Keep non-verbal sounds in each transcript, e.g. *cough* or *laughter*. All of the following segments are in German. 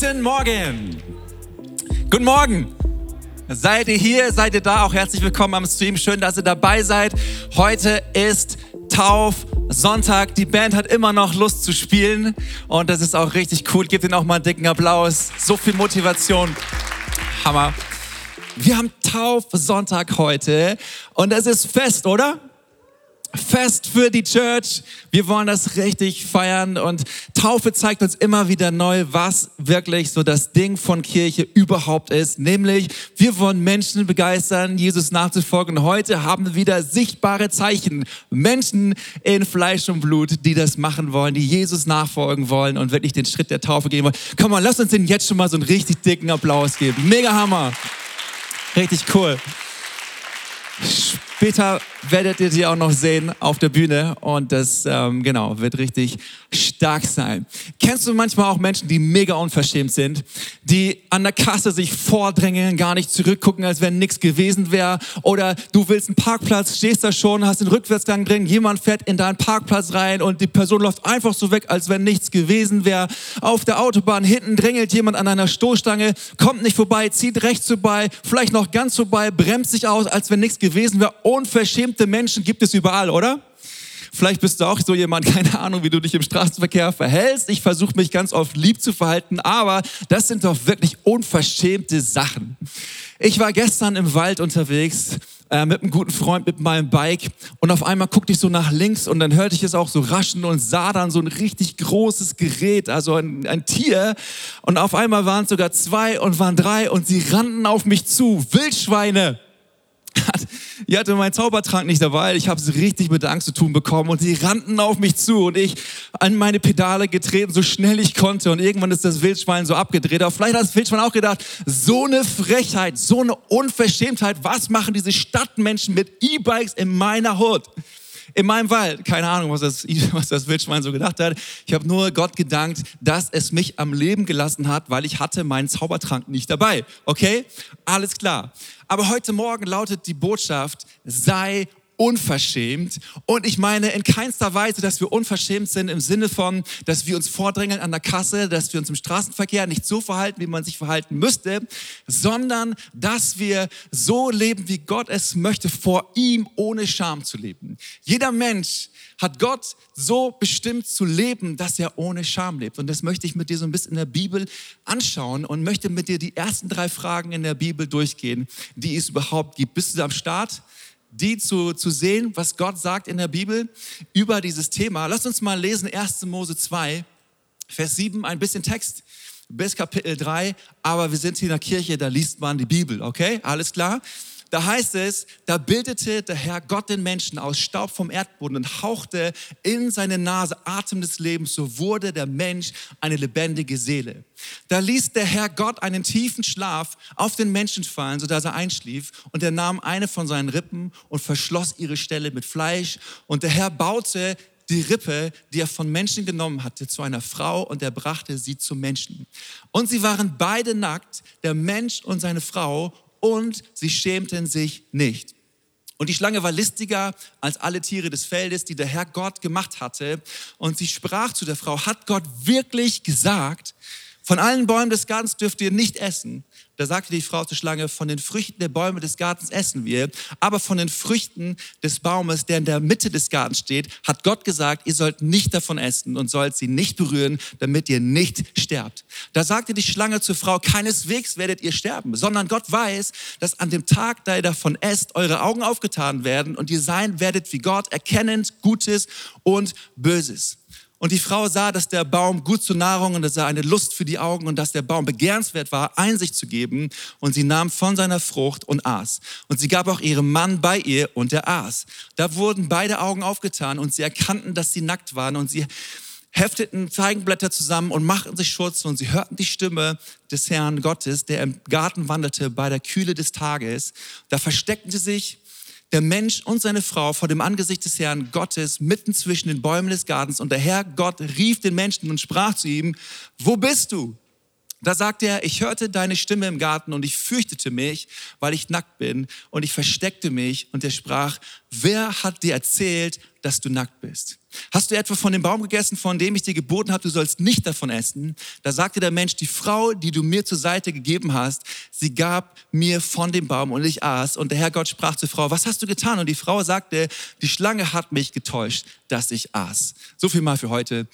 Guten Morgen. Guten Morgen. Seid ihr hier? Seid ihr da? Auch herzlich willkommen am Stream. Schön, dass ihr dabei seid. Heute ist Taufsonntag. Die Band hat immer noch Lust zu spielen und das ist auch richtig cool. Gebt ihnen auch mal einen dicken Applaus. So viel Motivation. Hammer. Wir haben Taufsonntag heute und es ist fest, oder? Fest für die Church. Wir wollen das richtig feiern und Taufe zeigt uns immer wieder neu, was wirklich so das Ding von Kirche überhaupt ist. Nämlich, wir wollen Menschen begeistern, Jesus nachzufolgen. Heute haben wir wieder sichtbare Zeichen. Menschen in Fleisch und Blut, die das machen wollen, die Jesus nachfolgen wollen und wirklich den Schritt der Taufe gehen wollen. Komm mal, lass uns denen jetzt schon mal so einen richtig dicken Applaus geben. Mega Hammer. Richtig cool. Später werdet ihr sie auch noch sehen auf der Bühne und das ähm, genau wird richtig stark sein. Kennst du manchmal auch Menschen, die mega unverschämt sind, die an der Kasse sich vordrängeln, gar nicht zurückgucken, als wenn nichts gewesen wäre? Oder du willst einen Parkplatz, stehst da schon, hast den Rückwärtsgang drin, jemand fährt in deinen Parkplatz rein und die Person läuft einfach so weg, als wenn nichts gewesen wäre. Auf der Autobahn hinten drängelt jemand an einer Stoßstange, kommt nicht vorbei, zieht rechts vorbei, vielleicht noch ganz vorbei, bremst sich aus, als wenn nichts gewesen wäre. Unverschämte Menschen gibt es überall, oder? Vielleicht bist du auch so jemand, *laughs* keine Ahnung, wie du dich im Straßenverkehr verhältst. Ich versuche mich ganz oft lieb zu verhalten, aber das sind doch wirklich unverschämte Sachen. Ich war gestern im Wald unterwegs äh, mit einem guten Freund mit meinem Bike und auf einmal guckte ich so nach links und dann hörte ich es auch so raschen und sah dann so ein richtig großes Gerät, also ein, ein Tier und auf einmal waren es sogar zwei und waren drei und sie rannten auf mich zu, Wildschweine. Ich hatte meinen Zaubertrank nicht dabei. Ich habe es richtig mit Angst zu tun bekommen und sie rannten auf mich zu und ich an meine Pedale getreten, so schnell ich konnte. Und irgendwann ist das Wildschwein so abgedreht. Aber vielleicht hat das Wildschwein auch gedacht, so eine Frechheit, so eine Unverschämtheit. Was machen diese Stadtmenschen mit E-Bikes in meiner Hut? In meinem Wald. Keine Ahnung, was das, *laughs* was das Wildschwein so gedacht hat. Ich habe nur Gott gedankt, dass es mich am Leben gelassen hat, weil ich hatte meinen Zaubertrank nicht dabei. Okay? Alles klar. Aber heute Morgen lautet die Botschaft, sei unverschämt. Und ich meine in keinster Weise, dass wir unverschämt sind im Sinne von, dass wir uns vordrängeln an der Kasse, dass wir uns im Straßenverkehr nicht so verhalten, wie man sich verhalten müsste, sondern dass wir so leben, wie Gott es möchte, vor ihm ohne Scham zu leben. Jeder Mensch hat Gott so bestimmt zu leben, dass er ohne Scham lebt. Und das möchte ich mit dir so ein bisschen in der Bibel anschauen und möchte mit dir die ersten drei Fragen in der Bibel durchgehen, die es überhaupt gibt. Bist du am Start? Die zu, zu sehen, was Gott sagt in der Bibel über dieses Thema. Lass uns mal lesen 1. Mose 2, Vers 7, ein bisschen Text bis Kapitel 3, aber wir sind hier in der Kirche, da liest man die Bibel, okay? Alles klar? Da heißt es, da bildete der Herr Gott den Menschen aus Staub vom Erdboden und hauchte in seine Nase Atem des Lebens, so wurde der Mensch eine lebendige Seele. Da ließ der Herr Gott einen tiefen Schlaf auf den Menschen fallen, sodass er einschlief, und er nahm eine von seinen Rippen und verschloss ihre Stelle mit Fleisch, und der Herr baute die Rippe, die er von Menschen genommen hatte, zu einer Frau und er brachte sie zum Menschen. Und sie waren beide nackt, der Mensch und seine Frau, und sie schämten sich nicht. Und die Schlange war listiger als alle Tiere des Feldes, die der Herr Gott gemacht hatte. Und sie sprach zu der Frau, hat Gott wirklich gesagt, von allen Bäumen des Gartens dürft ihr nicht essen. Da sagte die Frau zur Schlange, von den Früchten der Bäume des Gartens essen wir, aber von den Früchten des Baumes, der in der Mitte des Gartens steht, hat Gott gesagt, ihr sollt nicht davon essen und sollt sie nicht berühren, damit ihr nicht sterbt. Da sagte die Schlange zur Frau, keineswegs werdet ihr sterben, sondern Gott weiß, dass an dem Tag, da ihr davon esst, eure Augen aufgetan werden und ihr sein werdet wie Gott, erkennend Gutes und Böses. Und die Frau sah, dass der Baum gut zur Nahrung und dass er eine Lust für die Augen und dass der Baum begehrenswert war, Einsicht zu geben. Und sie nahm von seiner Frucht und aß. Und sie gab auch ihrem Mann bei ihr und er aß. Da wurden beide Augen aufgetan und sie erkannten, dass sie nackt waren und sie hefteten Feigenblätter zusammen und machten sich Schutz und sie hörten die Stimme des Herrn Gottes, der im Garten wandelte bei der Kühle des Tages. Da versteckten sie sich der Mensch und seine Frau vor dem Angesicht des Herrn Gottes mitten zwischen den Bäumen des Gartens. Und der Herr Gott rief den Menschen und sprach zu ihm, wo bist du? Da sagt er, ich hörte deine Stimme im Garten und ich fürchtete mich, weil ich nackt bin und ich versteckte mich und er sprach, wer hat dir erzählt, dass du nackt bist? Hast du etwa von dem Baum gegessen, von dem ich dir geboten habe, du sollst nicht davon essen? Da sagte der Mensch, die Frau, die du mir zur Seite gegeben hast, sie gab mir von dem Baum und ich aß. Und der Herr Gott sprach zur Frau, was hast du getan? Und die Frau sagte, die Schlange hat mich getäuscht, dass ich aß. So viel mal für heute.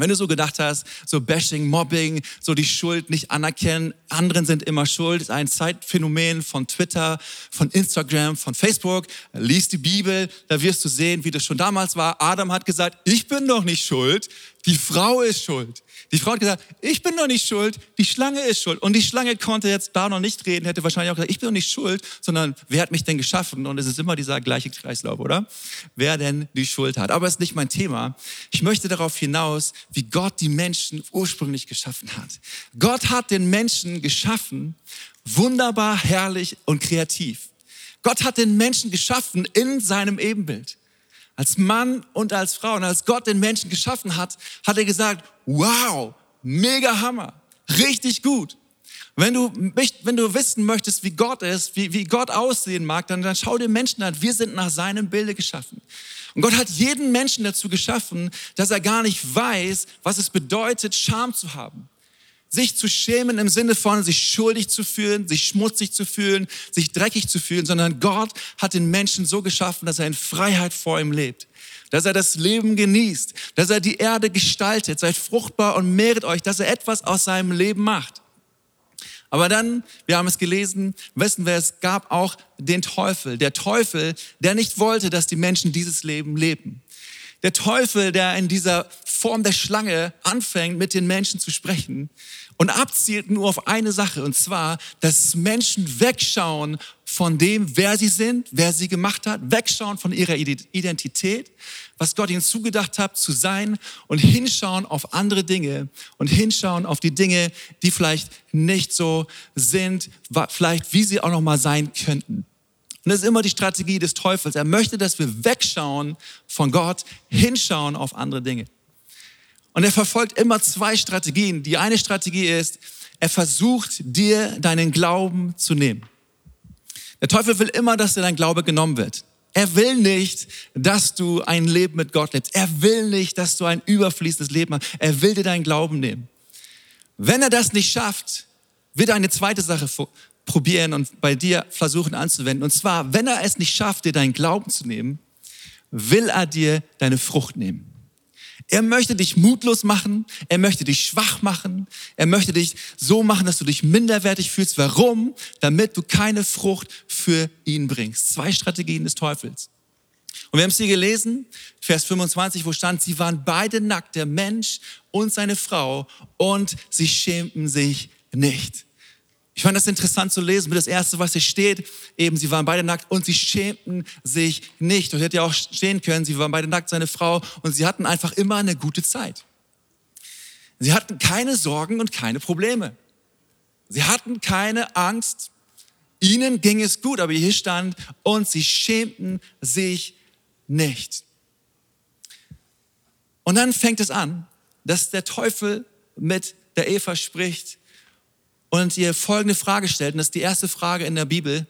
Wenn du so gedacht hast, so Bashing, Mobbing, so die Schuld nicht anerkennen, anderen sind immer schuld, ist ein Zeitphänomen von Twitter, von Instagram, von Facebook. Lies die Bibel, da wirst du sehen, wie das schon damals war. Adam hat gesagt, ich bin doch nicht schuld, die Frau ist schuld. Die Frau hat gesagt, ich bin doch nicht schuld, die Schlange ist schuld. Und die Schlange konnte jetzt da noch nicht reden, hätte wahrscheinlich auch gesagt, ich bin doch nicht schuld, sondern wer hat mich denn geschaffen? Und es ist immer dieser gleiche Kreislauf, oder? Wer denn die Schuld hat. Aber es ist nicht mein Thema. Ich möchte darauf hinaus, wie Gott die Menschen ursprünglich geschaffen hat. Gott hat den Menschen geschaffen, wunderbar, herrlich und kreativ. Gott hat den Menschen geschaffen in seinem Ebenbild als Mann und als Frau. Und als Gott den Menschen geschaffen hat, hat er gesagt, wow, mega Hammer, richtig gut. Wenn du, wenn du wissen möchtest, wie Gott ist, wie, wie Gott aussehen mag, dann, dann schau dir Menschen an. Wir sind nach seinem Bilde geschaffen. Und Gott hat jeden Menschen dazu geschaffen, dass er gar nicht weiß, was es bedeutet, Scham zu haben sich zu schämen im Sinne von sich schuldig zu fühlen, sich schmutzig zu fühlen, sich dreckig zu fühlen, sondern Gott hat den Menschen so geschaffen, dass er in Freiheit vor ihm lebt, dass er das Leben genießt, dass er die Erde gestaltet, seid fruchtbar und mehret euch, dass er etwas aus seinem Leben macht. Aber dann, wir haben es gelesen, wissen wir, es gab auch den Teufel. Der Teufel, der nicht wollte, dass die Menschen dieses Leben leben. Der Teufel, der in dieser Form der Schlange anfängt, mit den Menschen zu sprechen und abzielt nur auf eine Sache, und zwar, dass Menschen wegschauen von dem, wer sie sind, wer sie gemacht hat, wegschauen von ihrer Identität, was Gott ihnen zugedacht hat zu sein und hinschauen auf andere Dinge und hinschauen auf die Dinge, die vielleicht nicht so sind, vielleicht wie sie auch noch mal sein könnten. Und das ist immer die Strategie des Teufels. Er möchte, dass wir wegschauen von Gott, hinschauen auf andere Dinge. Und er verfolgt immer zwei Strategien. Die eine Strategie ist, er versucht dir deinen Glauben zu nehmen. Der Teufel will immer, dass dir dein Glaube genommen wird. Er will nicht, dass du ein Leben mit Gott lebst. Er will nicht, dass du ein überfließendes Leben hast. Er will dir deinen Glauben nehmen. Wenn er das nicht schafft, wird er eine zweite Sache probieren und bei dir versuchen anzuwenden. Und zwar, wenn er es nicht schafft, dir deinen Glauben zu nehmen, will er dir deine Frucht nehmen. Er möchte dich mutlos machen, er möchte dich schwach machen, er möchte dich so machen, dass du dich minderwertig fühlst. Warum? Damit du keine Frucht für ihn bringst. Zwei Strategien des Teufels. Und wir haben es hier gelesen, Vers 25, wo stand, sie waren beide nackt, der Mensch und seine Frau, und sie schämten sich nicht. Ich fand das interessant zu lesen, das erste, was hier steht, eben, sie waren beide nackt und sie schämten sich nicht. Und hätte ja auch stehen können, sie waren beide nackt, seine Frau, und sie hatten einfach immer eine gute Zeit. Sie hatten keine Sorgen und keine Probleme. Sie hatten keine Angst. Ihnen ging es gut, aber hier stand, und sie schämten sich nicht. Und dann fängt es an, dass der Teufel mit der Eva spricht und ihr folgende Frage stellt. Und das ist die erste Frage in der Bibel,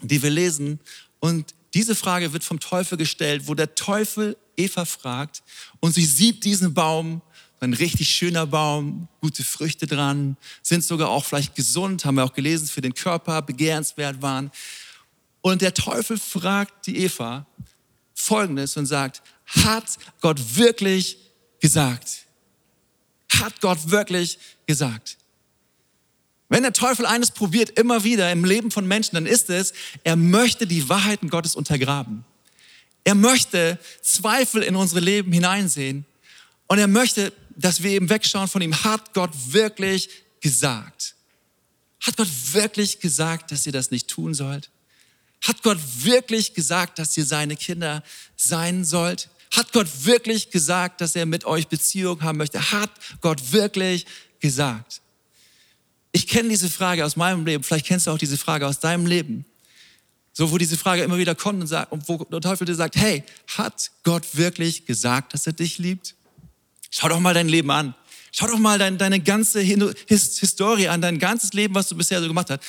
die wir lesen. Und diese Frage wird vom Teufel gestellt, wo der Teufel Eva fragt und sie sieht diesen Baum, ein richtig schöner Baum, gute Früchte dran, sind sogar auch vielleicht gesund, haben wir auch gelesen, für den Körper begehrenswert waren. Und der Teufel fragt die Eva Folgendes und sagt, hat Gott wirklich gesagt? Hat Gott wirklich gesagt? Wenn der Teufel eines probiert, immer wieder im Leben von Menschen, dann ist es, er möchte die Wahrheiten Gottes untergraben. Er möchte Zweifel in unsere Leben hineinsehen und er möchte, dass wir eben wegschauen von ihm. Hat Gott wirklich gesagt? Hat Gott wirklich gesagt, dass ihr das nicht tun sollt? Hat Gott wirklich gesagt, dass ihr seine Kinder sein sollt? Hat Gott wirklich gesagt, dass er mit euch Beziehung haben möchte? Hat Gott wirklich gesagt? Ich kenne diese Frage aus meinem Leben, vielleicht kennst du auch diese Frage aus deinem Leben. So, wo diese Frage immer wieder kommt und, sagt, und wo der Teufel dir sagt, hey, hat Gott wirklich gesagt, dass er dich liebt? Schau doch mal dein Leben an. Schau doch mal dein, deine ganze His Historie an, dein ganzes Leben, was du bisher so gemacht hast.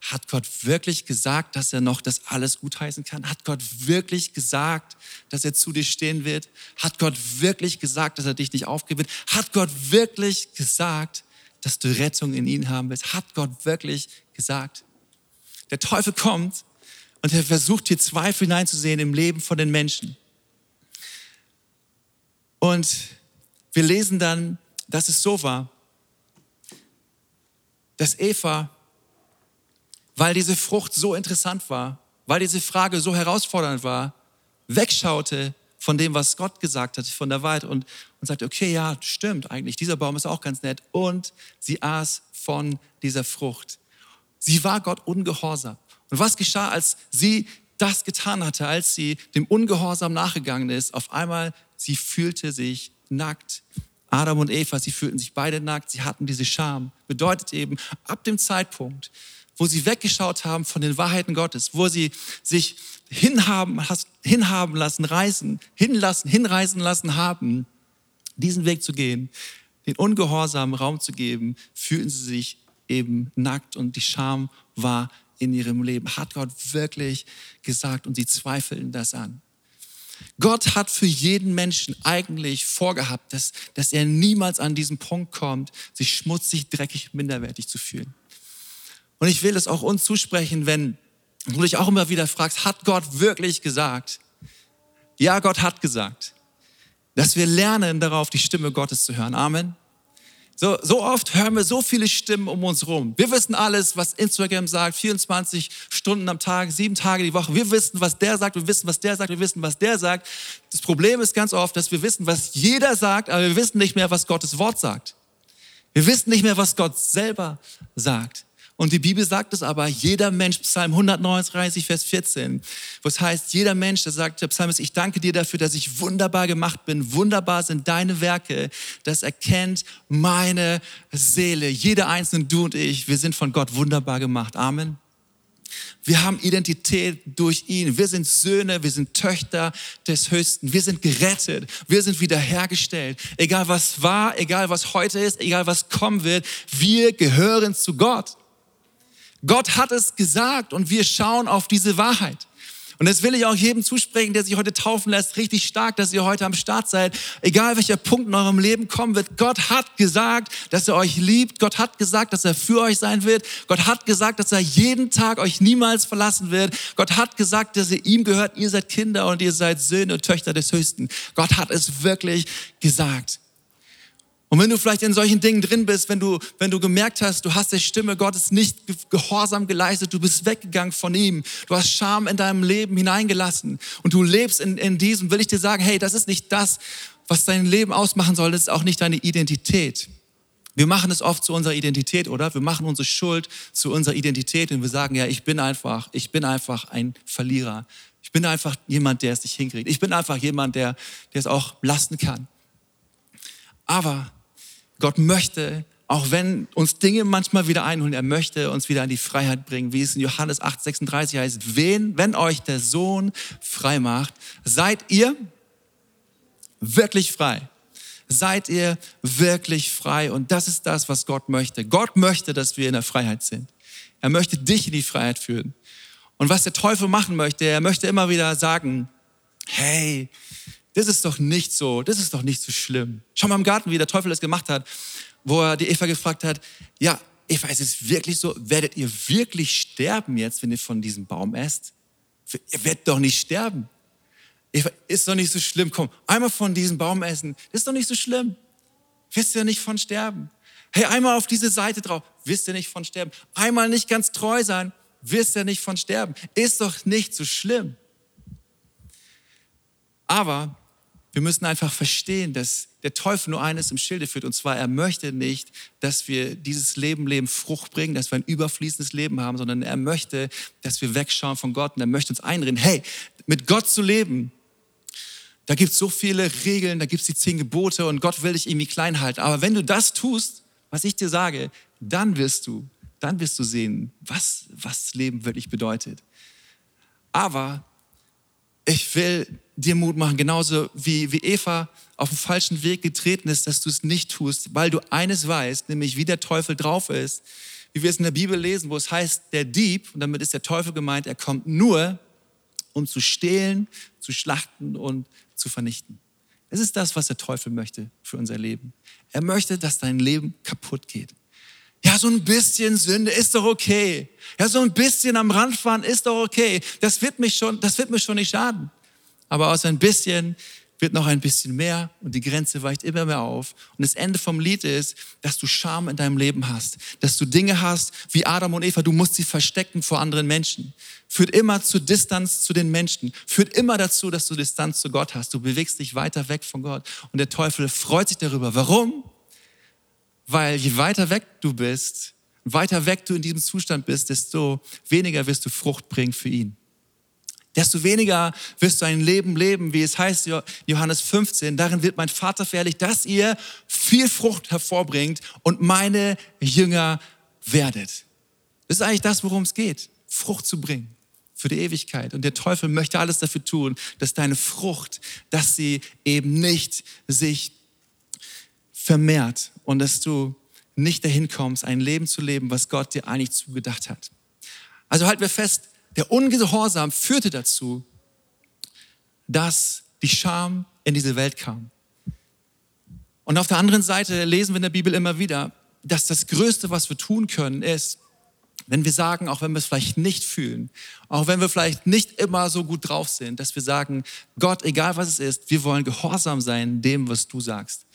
Hat Gott wirklich gesagt, dass er noch das alles gutheißen kann? Hat Gott wirklich gesagt, dass er zu dir stehen wird? Hat Gott wirklich gesagt, dass er dich nicht aufgibt? Hat Gott wirklich gesagt, dass du Rettung in ihn haben willst? Hat Gott wirklich gesagt? Der Teufel kommt und er versucht hier Zweifel hineinzusehen im Leben von den Menschen. Und wir lesen dann, dass es so war, dass Eva weil diese Frucht so interessant war, weil diese Frage so herausfordernd war, wegschaute von dem, was Gott gesagt hat, von der Wahrheit und, und sagte, okay, ja, stimmt eigentlich, dieser Baum ist auch ganz nett. Und sie aß von dieser Frucht. Sie war Gott ungehorsam. Und was geschah, als sie das getan hatte, als sie dem Ungehorsam nachgegangen ist? Auf einmal, sie fühlte sich nackt. Adam und Eva, sie fühlten sich beide nackt, sie hatten diese Scham. Bedeutet eben, ab dem Zeitpunkt, wo sie weggeschaut haben von den Wahrheiten Gottes, wo sie sich hinhaben, hinhaben lassen, reisen, hinlassen, hinreisen lassen haben, diesen Weg zu gehen, den ungehorsamen Raum zu geben, fühlten sie sich eben nackt und die Scham war in ihrem Leben. Hat Gott wirklich gesagt und sie zweifeln das an. Gott hat für jeden Menschen eigentlich vorgehabt, dass, dass er niemals an diesen Punkt kommt, sich schmutzig, dreckig, minderwertig zu fühlen. Und ich will es auch uns zusprechen, wenn du dich auch immer wieder fragst, hat Gott wirklich gesagt? Ja, Gott hat gesagt. Dass wir lernen darauf, die Stimme Gottes zu hören. Amen. So, so oft hören wir so viele Stimmen um uns rum. Wir wissen alles, was Instagram sagt, 24 Stunden am Tag, sieben Tage die Woche. Wir wissen, was der sagt, wir wissen, was der sagt, wir wissen, was der sagt. Das Problem ist ganz oft, dass wir wissen, was jeder sagt, aber wir wissen nicht mehr, was Gottes Wort sagt. Wir wissen nicht mehr, was Gott selber sagt. Und die Bibel sagt es aber, jeder Mensch, Psalm 139, Vers 14, wo es heißt, jeder Mensch, der sagt der Psalmist, ich danke dir dafür, dass ich wunderbar gemacht bin. Wunderbar sind deine Werke. Das erkennt meine Seele. Jeder einzelne, du und ich, wir sind von Gott wunderbar gemacht. Amen. Wir haben Identität durch ihn. Wir sind Söhne, wir sind Töchter des Höchsten. Wir sind gerettet. Wir sind wiederhergestellt. Egal was war, egal was heute ist, egal was kommen wird, wir gehören zu Gott. Gott hat es gesagt und wir schauen auf diese Wahrheit. Und das will ich auch jedem zusprechen, der sich heute taufen lässt, richtig stark, dass ihr heute am Start seid. Egal welcher Punkt in eurem Leben kommen wird, Gott hat gesagt, dass er euch liebt. Gott hat gesagt, dass er für euch sein wird. Gott hat gesagt, dass er jeden Tag euch niemals verlassen wird. Gott hat gesagt, dass ihr ihm gehört. Ihr seid Kinder und ihr seid Söhne und Töchter des Höchsten. Gott hat es wirklich gesagt. Und wenn du vielleicht in solchen Dingen drin bist, wenn du, wenn du gemerkt hast, du hast der Stimme Gottes nicht gehorsam geleistet, du bist weggegangen von ihm, du hast Scham in deinem Leben hineingelassen und du lebst in, in diesem, will ich dir sagen, hey, das ist nicht das, was dein Leben ausmachen soll, das ist auch nicht deine Identität. Wir machen es oft zu unserer Identität, oder? Wir machen unsere Schuld zu unserer Identität und wir sagen, ja, ich bin einfach, ich bin einfach ein Verlierer. Ich bin einfach jemand, der es nicht hinkriegt. Ich bin einfach jemand, der, der es auch lassen kann. Aber Gott möchte, auch wenn uns Dinge manchmal wieder einholen, er möchte uns wieder in die Freiheit bringen, wie es in Johannes 8, 36 heißt, wen, wenn euch der Sohn frei macht, seid ihr wirklich frei. Seid ihr wirklich frei. Und das ist das, was Gott möchte. Gott möchte, dass wir in der Freiheit sind. Er möchte dich in die Freiheit führen. Und was der Teufel machen möchte, er möchte immer wieder sagen, hey, das ist doch nicht so, das ist doch nicht so schlimm. Schau mal im Garten, wie der Teufel das gemacht hat, wo er die Eva gefragt hat, ja, Eva, ist es wirklich so, werdet ihr wirklich sterben jetzt, wenn ihr von diesem Baum esst? Ihr werdet doch nicht sterben. Eva, ist doch nicht so schlimm. Komm, einmal von diesem Baum essen, ist doch nicht so schlimm. Wisst ihr nicht von sterben? Hey, einmal auf diese Seite drauf, wisst ihr nicht von sterben? Einmal nicht ganz treu sein, wisst ihr nicht von sterben? Ist doch nicht so schlimm. Aber wir müssen einfach verstehen, dass der Teufel nur eines im Schilde führt, und zwar er möchte nicht, dass wir dieses Leben leben, Frucht bringen, dass wir ein überfließendes Leben haben, sondern er möchte, dass wir wegschauen von Gott und er möchte uns einreden, hey, mit Gott zu leben, da gibt es so viele Regeln, da gibt es die zehn Gebote und Gott will dich irgendwie klein halten. Aber wenn du das tust, was ich dir sage, dann wirst du, dann wirst du sehen, was, was Leben wirklich bedeutet. Aber ich will dir Mut machen, genauso wie, wie Eva auf den falschen Weg getreten ist, dass du es nicht tust, weil du eines weißt, nämlich wie der Teufel drauf ist, wie wir es in der Bibel lesen, wo es heißt, der Dieb, und damit ist der Teufel gemeint, er kommt nur, um zu stehlen, zu schlachten und zu vernichten. Es ist das, was der Teufel möchte für unser Leben. Er möchte, dass dein Leben kaputt geht. Ja, so ein bisschen Sünde ist doch okay. Ja, so ein bisschen am Rand fahren ist doch okay. Das wird mich schon, das wird mir schon nicht schaden. Aber aus ein bisschen wird noch ein bisschen mehr und die Grenze weicht immer mehr auf. Und das Ende vom Lied ist, dass du Scham in deinem Leben hast, dass du Dinge hast wie Adam und Eva, du musst sie verstecken vor anderen Menschen. Führt immer zu Distanz zu den Menschen, führt immer dazu, dass du Distanz zu Gott hast. Du bewegst dich weiter weg von Gott und der Teufel freut sich darüber. Warum? Weil je weiter weg du bist, weiter weg du in diesem Zustand bist, desto weniger wirst du Frucht bringen für ihn desto weniger wirst du ein Leben leben, wie es heißt, Johannes 15. Darin wird mein Vater verherrlich, dass ihr viel Frucht hervorbringt und meine Jünger werdet. Das ist eigentlich das, worum es geht, Frucht zu bringen für die Ewigkeit. Und der Teufel möchte alles dafür tun, dass deine Frucht, dass sie eben nicht sich vermehrt und dass du nicht dahin kommst, ein Leben zu leben, was Gott dir eigentlich zugedacht hat. Also halten wir fest, der Ungehorsam führte dazu, dass die Scham in diese Welt kam. Und auf der anderen Seite lesen wir in der Bibel immer wieder, dass das Größte, was wir tun können, ist, wenn wir sagen, auch wenn wir es vielleicht nicht fühlen, auch wenn wir vielleicht nicht immer so gut drauf sind, dass wir sagen, Gott, egal was es ist, wir wollen gehorsam sein dem, was du sagst.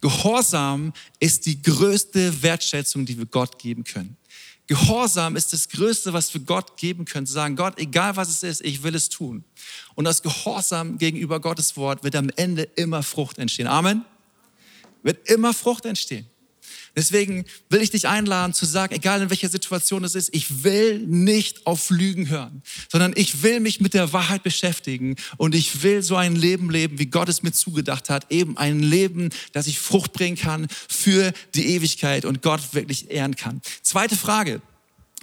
Gehorsam ist die größte Wertschätzung, die wir Gott geben können. Gehorsam ist das Größte, was wir Gott geben können. Zu sagen, Gott, egal was es ist, ich will es tun. Und das Gehorsam gegenüber Gottes Wort wird am Ende immer Frucht entstehen. Amen. Wird immer Frucht entstehen. Deswegen will ich dich einladen zu sagen, egal in welcher Situation es ist, ich will nicht auf Lügen hören, sondern ich will mich mit der Wahrheit beschäftigen und ich will so ein Leben leben, wie Gott es mir zugedacht hat. Eben ein Leben, das ich Frucht bringen kann für die Ewigkeit und Gott wirklich ehren kann. Zweite Frage,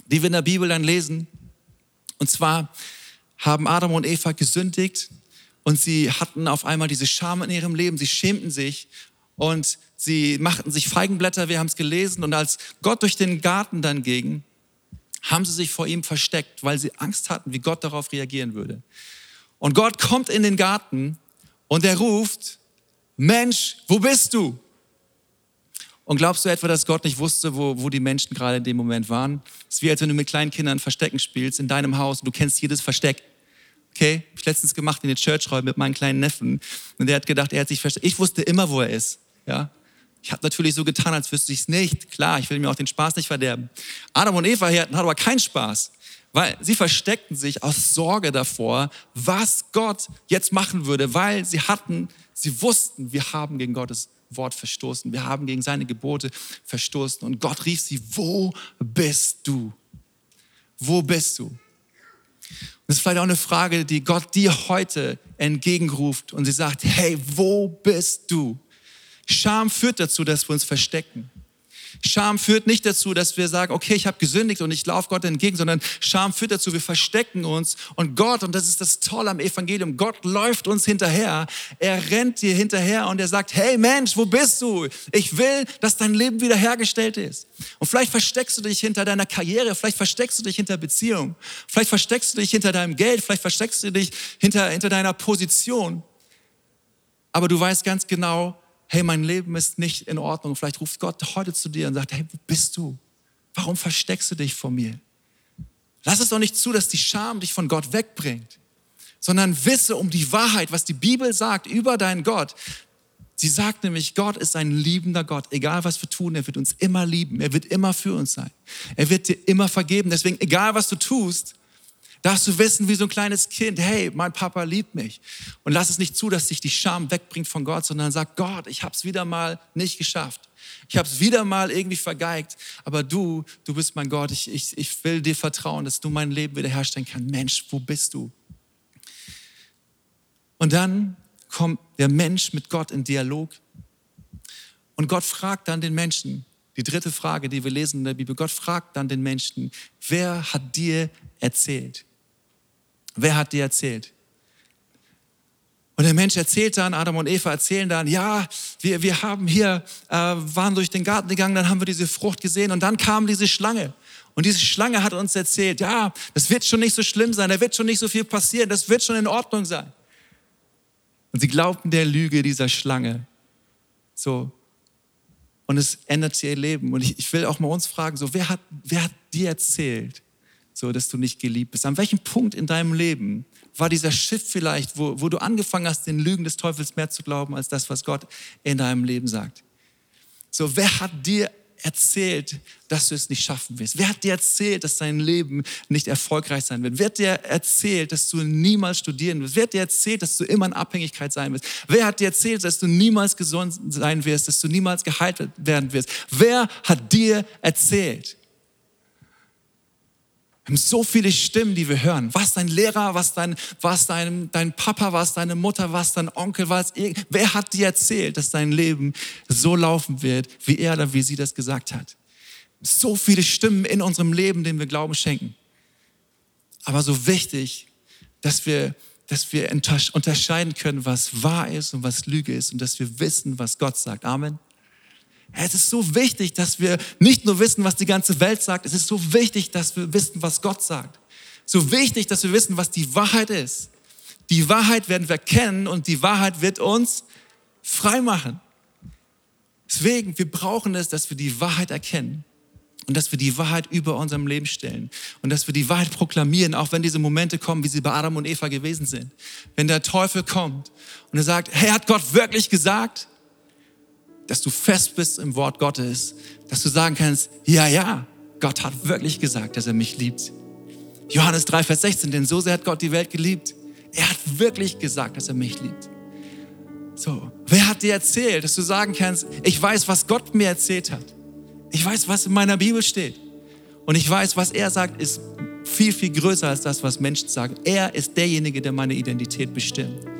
die wir in der Bibel dann lesen. Und zwar haben Adam und Eva gesündigt und sie hatten auf einmal diese Scham in ihrem Leben. Sie schämten sich und sie machten sich Feigenblätter, wir haben es gelesen. Und als Gott durch den Garten dann ging, haben sie sich vor ihm versteckt, weil sie Angst hatten, wie Gott darauf reagieren würde. Und Gott kommt in den Garten und er ruft, Mensch, wo bist du? Und glaubst du etwa, dass Gott nicht wusste, wo, wo die Menschen gerade in dem Moment waren? Es ist wie, als wenn du mit kleinen Kindern Verstecken spielst in deinem Haus und du kennst jedes Versteck. Okay, hab ich letztens gemacht in den Church-Räumen mit meinen kleinen Neffen. Und der hat gedacht, er hat sich versteckt. Ich wusste immer, wo er ist. Ja, ich habe natürlich so getan, als wüsste ich es nicht. Klar, ich will mir auch den Spaß nicht verderben. Adam und Eva hatten aber keinen Spaß, weil sie versteckten sich aus Sorge davor, was Gott jetzt machen würde, weil sie hatten, sie wussten, wir haben gegen Gottes Wort verstoßen, wir haben gegen seine Gebote verstoßen. Und Gott rief sie, wo bist du? Wo bist du? Das ist vielleicht auch eine Frage, die Gott dir heute entgegenruft und sie sagt, hey, wo bist du? Scham führt dazu, dass wir uns verstecken. Scham führt nicht dazu, dass wir sagen, okay, ich habe gesündigt und ich laufe Gott entgegen, sondern Scham führt dazu, wir verstecken uns und Gott, und das ist das Tolle am Evangelium, Gott läuft uns hinterher, er rennt dir hinterher und er sagt, hey Mensch, wo bist du? Ich will, dass dein Leben wiederhergestellt ist. Und vielleicht versteckst du dich hinter deiner Karriere, vielleicht versteckst du dich hinter Beziehung, vielleicht versteckst du dich hinter deinem Geld, vielleicht versteckst du dich hinter, hinter deiner Position. Aber du weißt ganz genau, hey, mein Leben ist nicht in Ordnung. Vielleicht ruft Gott heute zu dir und sagt, hey, wo bist du? Warum versteckst du dich vor mir? Lass es doch nicht zu, dass die Scham dich von Gott wegbringt, sondern wisse um die Wahrheit, was die Bibel sagt über deinen Gott. Sie sagt nämlich, Gott ist ein liebender Gott. Egal was wir tun, er wird uns immer lieben. Er wird immer für uns sein. Er wird dir immer vergeben. Deswegen, egal was du tust, darfst du wissen wie so ein kleines Kind, hey, mein Papa liebt mich. Und lass es nicht zu, dass sich die Scham wegbringt von Gott, sondern sag, Gott, ich habe es wieder mal nicht geschafft. Ich habe es wieder mal irgendwie vergeigt. Aber du, du bist mein Gott. Ich, ich, ich will dir vertrauen, dass du mein Leben wiederherstellen kannst. Mensch, wo bist du? Und dann kommt der Mensch mit Gott in Dialog. Und Gott fragt dann den Menschen, die dritte Frage, die wir lesen in der Bibel, Gott fragt dann den Menschen, wer hat dir erzählt? Wer hat dir erzählt? Und der Mensch erzählt dann, Adam und Eva erzählen dann, ja, wir, wir haben hier, äh, waren durch den Garten gegangen, dann haben wir diese Frucht gesehen und dann kam diese Schlange. Und diese Schlange hat uns erzählt, ja, das wird schon nicht so schlimm sein, da wird schon nicht so viel passieren, das wird schon in Ordnung sein. Und sie glaubten der Lüge dieser Schlange. So. Und es ändert ihr Leben. Und ich, ich will auch mal uns fragen, so, wer hat, wer hat dir erzählt, so, dass du nicht geliebt bist? An welchem Punkt in deinem Leben war dieser Schiff vielleicht, wo, wo du angefangen hast, den Lügen des Teufels mehr zu glauben, als das, was Gott in deinem Leben sagt? So, wer hat dir erzählt, dass du es nicht schaffen wirst? Wer hat dir erzählt, dass dein Leben nicht erfolgreich sein wird? Wer hat dir erzählt, dass du niemals studieren wirst? Wer hat dir erzählt, dass du immer in Abhängigkeit sein wirst? Wer hat dir erzählt, dass du niemals gesund sein wirst, dass du niemals geheilt werden wirst? Wer hat dir erzählt? Wir haben so viele Stimmen, die wir hören. Was dein Lehrer, was dein, was dein, dein Papa, was deine Mutter, was dein Onkel, was wer hat dir erzählt, dass dein Leben so laufen wird, wie er oder wie sie das gesagt hat? So viele Stimmen in unserem Leben, denen wir Glauben schenken. Aber so wichtig, dass wir, dass wir unterscheiden können, was wahr ist und was Lüge ist und dass wir wissen, was Gott sagt. Amen. Es ist so wichtig, dass wir nicht nur wissen, was die ganze Welt sagt, es ist so wichtig, dass wir wissen, was Gott sagt. So wichtig, dass wir wissen, was die Wahrheit ist. Die Wahrheit werden wir kennen und die Wahrheit wird uns frei machen. Deswegen, wir brauchen es, dass wir die Wahrheit erkennen und dass wir die Wahrheit über unserem Leben stellen und dass wir die Wahrheit proklamieren, auch wenn diese Momente kommen, wie sie bei Adam und Eva gewesen sind. Wenn der Teufel kommt und er sagt, hey, hat Gott wirklich gesagt? Dass du fest bist im Wort Gottes, dass du sagen kannst, ja, ja, Gott hat wirklich gesagt, dass er mich liebt. Johannes 3, Vers 16, denn so sehr hat Gott die Welt geliebt. Er hat wirklich gesagt, dass er mich liebt. So, wer hat dir erzählt, dass du sagen kannst, ich weiß, was Gott mir erzählt hat. Ich weiß, was in meiner Bibel steht. Und ich weiß, was er sagt, ist viel, viel größer als das, was Menschen sagen. Er ist derjenige, der meine Identität bestimmt.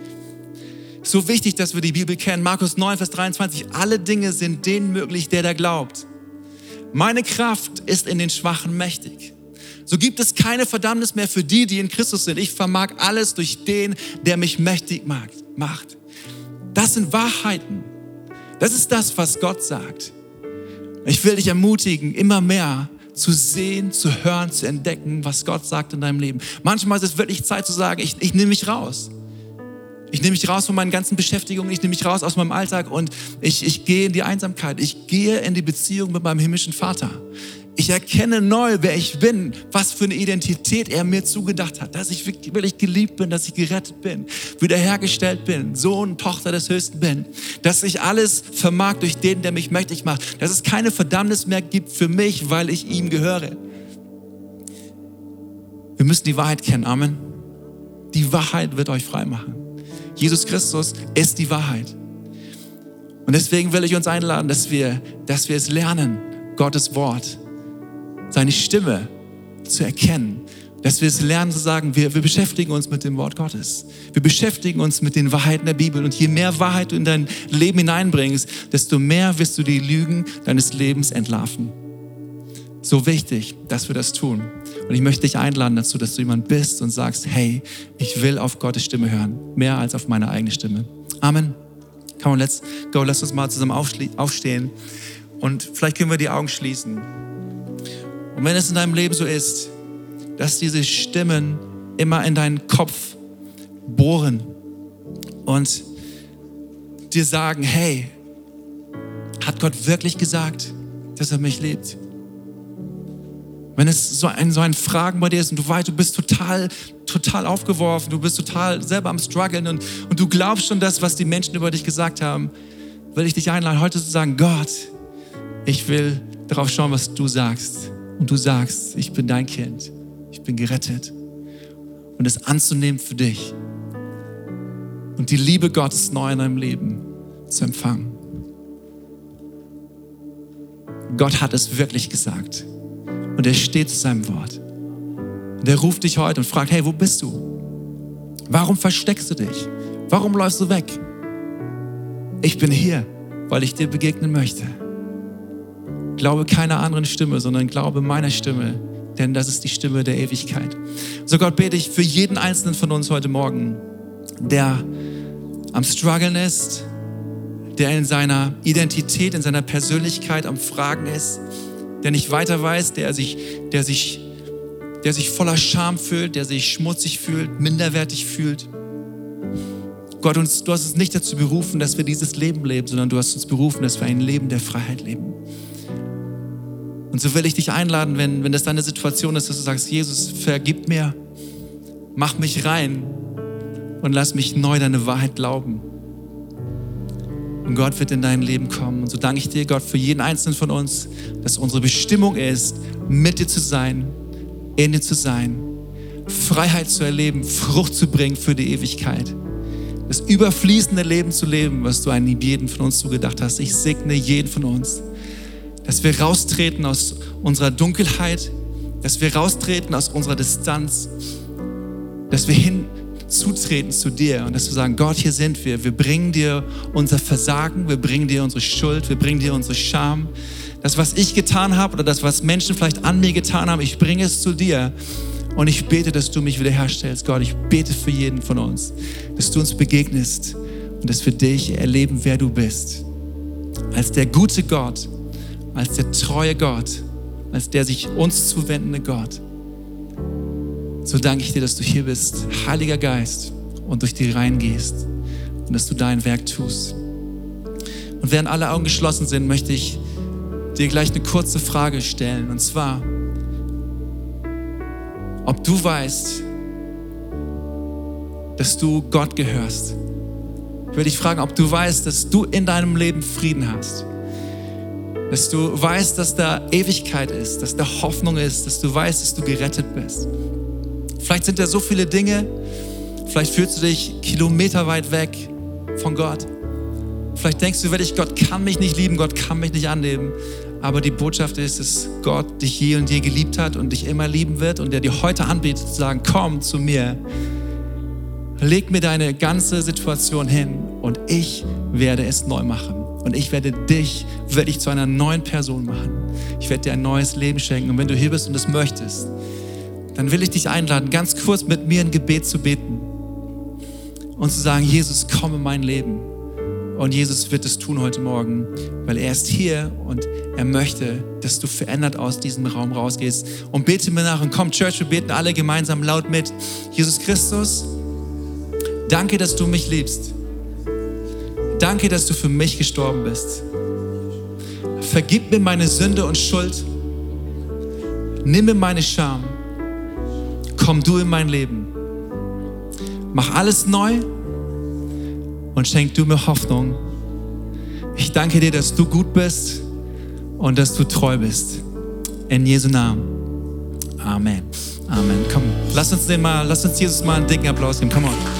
So wichtig, dass wir die Bibel kennen. Markus 9, Vers 23. Alle Dinge sind denen möglich, der da glaubt. Meine Kraft ist in den Schwachen mächtig. So gibt es keine Verdammnis mehr für die, die in Christus sind. Ich vermag alles durch den, der mich mächtig macht. Das sind Wahrheiten. Das ist das, was Gott sagt. Ich will dich ermutigen, immer mehr zu sehen, zu hören, zu entdecken, was Gott sagt in deinem Leben. Manchmal ist es wirklich Zeit zu sagen, ich, ich nehme mich raus. Ich nehme mich raus von meinen ganzen Beschäftigungen, ich nehme mich raus aus meinem Alltag und ich, ich gehe in die Einsamkeit. Ich gehe in die Beziehung mit meinem himmlischen Vater. Ich erkenne neu, wer ich bin, was für eine Identität er mir zugedacht hat, dass ich wirklich geliebt bin, dass ich gerettet bin, wiederhergestellt bin, Sohn, Tochter des Höchsten bin, dass ich alles vermag durch den, der mich mächtig macht, dass es keine Verdammnis mehr gibt für mich, weil ich ihm gehöre. Wir müssen die Wahrheit kennen, Amen. Die Wahrheit wird euch frei machen. Jesus Christus ist die Wahrheit. Und deswegen will ich uns einladen, dass wir, dass wir es lernen, Gottes Wort, seine Stimme zu erkennen. Dass wir es lernen zu sagen, wir, wir beschäftigen uns mit dem Wort Gottes. Wir beschäftigen uns mit den Wahrheiten der Bibel. Und je mehr Wahrheit du in dein Leben hineinbringst, desto mehr wirst du die Lügen deines Lebens entlarven. So wichtig, dass wir das tun. Und ich möchte dich einladen dazu, dass du jemand bist und sagst, hey, ich will auf Gottes Stimme hören, mehr als auf meine eigene Stimme. Amen. Come on, let's go. Lass uns mal zusammen aufstehen. Und vielleicht können wir die Augen schließen. Und wenn es in deinem Leben so ist, dass diese Stimmen immer in deinen Kopf bohren und dir sagen, hey, hat Gott wirklich gesagt, dass er mich liebt? Wenn es so ein, so ein Fragen bei dir ist und du weißt, du bist total, total aufgeworfen, du bist total selber am struggeln und, und du glaubst schon das, was die Menschen über dich gesagt haben, will ich dich einladen, heute zu sagen, Gott, ich will darauf schauen, was du sagst. Und du sagst, ich bin dein Kind, ich bin gerettet. Und es anzunehmen für dich. Und die Liebe Gottes neu in deinem Leben zu empfangen. Gott hat es wirklich gesagt. Und er steht zu seinem Wort. Und er ruft dich heute und fragt, hey, wo bist du? Warum versteckst du dich? Warum läufst du weg? Ich bin hier, weil ich dir begegnen möchte. Glaube keiner anderen Stimme, sondern glaube meiner Stimme, denn das ist die Stimme der Ewigkeit. So Gott bete ich für jeden einzelnen von uns heute Morgen, der am Struggeln ist, der in seiner Identität, in seiner Persönlichkeit am Fragen ist, der nicht weiter weiß, der sich, der sich, der sich voller Scham fühlt, der sich schmutzig fühlt, minderwertig fühlt. Gott, uns, du hast uns nicht dazu berufen, dass wir dieses Leben leben, sondern du hast uns berufen, dass wir ein Leben der Freiheit leben. Und so will ich dich einladen, wenn, wenn das deine Situation ist, dass du sagst, Jesus, vergib mir, mach mich rein und lass mich neu deine Wahrheit glauben. Und Gott wird in dein Leben kommen. Und so danke ich dir, Gott, für jeden Einzelnen von uns, dass unsere Bestimmung ist, mit dir zu sein, in dir zu sein, Freiheit zu erleben, Frucht zu bringen für die Ewigkeit. Das überfließende Leben zu leben, was du an jeden von uns zugedacht hast. Ich segne jeden von uns, dass wir raustreten aus unserer Dunkelheit, dass wir raustreten aus unserer Distanz, dass wir hin zutreten zu dir und dass wir sagen, Gott, hier sind wir. Wir bringen dir unser Versagen, wir bringen dir unsere Schuld, wir bringen dir unsere Scham. Das, was ich getan habe oder das, was Menschen vielleicht an mir getan haben, ich bringe es zu dir. Und ich bete, dass du mich wiederherstellst, Gott. Ich bete für jeden von uns, dass du uns begegnest und dass wir dich erleben, wer du bist. Als der gute Gott, als der treue Gott, als der sich uns zuwendende Gott. So danke ich dir, dass du hier bist, Heiliger Geist, und durch die Reihen gehst und dass du dein Werk tust. Und während alle Augen geschlossen sind, möchte ich dir gleich eine kurze Frage stellen. Und zwar, ob du weißt, dass du Gott gehörst. Ich würde dich fragen, ob du weißt, dass du in deinem Leben Frieden hast. Dass du weißt, dass da Ewigkeit ist, dass da Hoffnung ist, dass du weißt, dass du gerettet bist. Vielleicht sind da so viele Dinge, vielleicht fühlst du dich kilometerweit weg von Gott. Vielleicht denkst du wirklich, Gott kann mich nicht lieben, Gott kann mich nicht annehmen. Aber die Botschaft ist, dass Gott dich je und je geliebt hat und dich immer lieben wird und der dir heute anbietet zu sagen, komm zu mir. Leg mir deine ganze Situation hin und ich werde es neu machen. Und ich werde dich wirklich zu einer neuen Person machen. Ich werde dir ein neues Leben schenken. Und wenn du hier bist und es möchtest, dann will ich dich einladen, ganz kurz mit mir ein Gebet zu beten und zu sagen, Jesus, komm in mein Leben. Und Jesus wird es tun heute Morgen, weil er ist hier und er möchte, dass du verändert aus diesem Raum rausgehst. Und bete mir nach und komm, Church, wir beten alle gemeinsam laut mit. Jesus Christus, danke, dass du mich liebst. Danke, dass du für mich gestorben bist. Vergib mir meine Sünde und Schuld. Nimm mir meine Scham komm du in mein Leben. Mach alles neu und schenk du mir Hoffnung. Ich danke dir, dass du gut bist und dass du treu bist. In Jesu Namen. Amen. Amen. Komm, lass uns den mal, lass uns Jesus mal einen dicken Applaus geben. Komm on.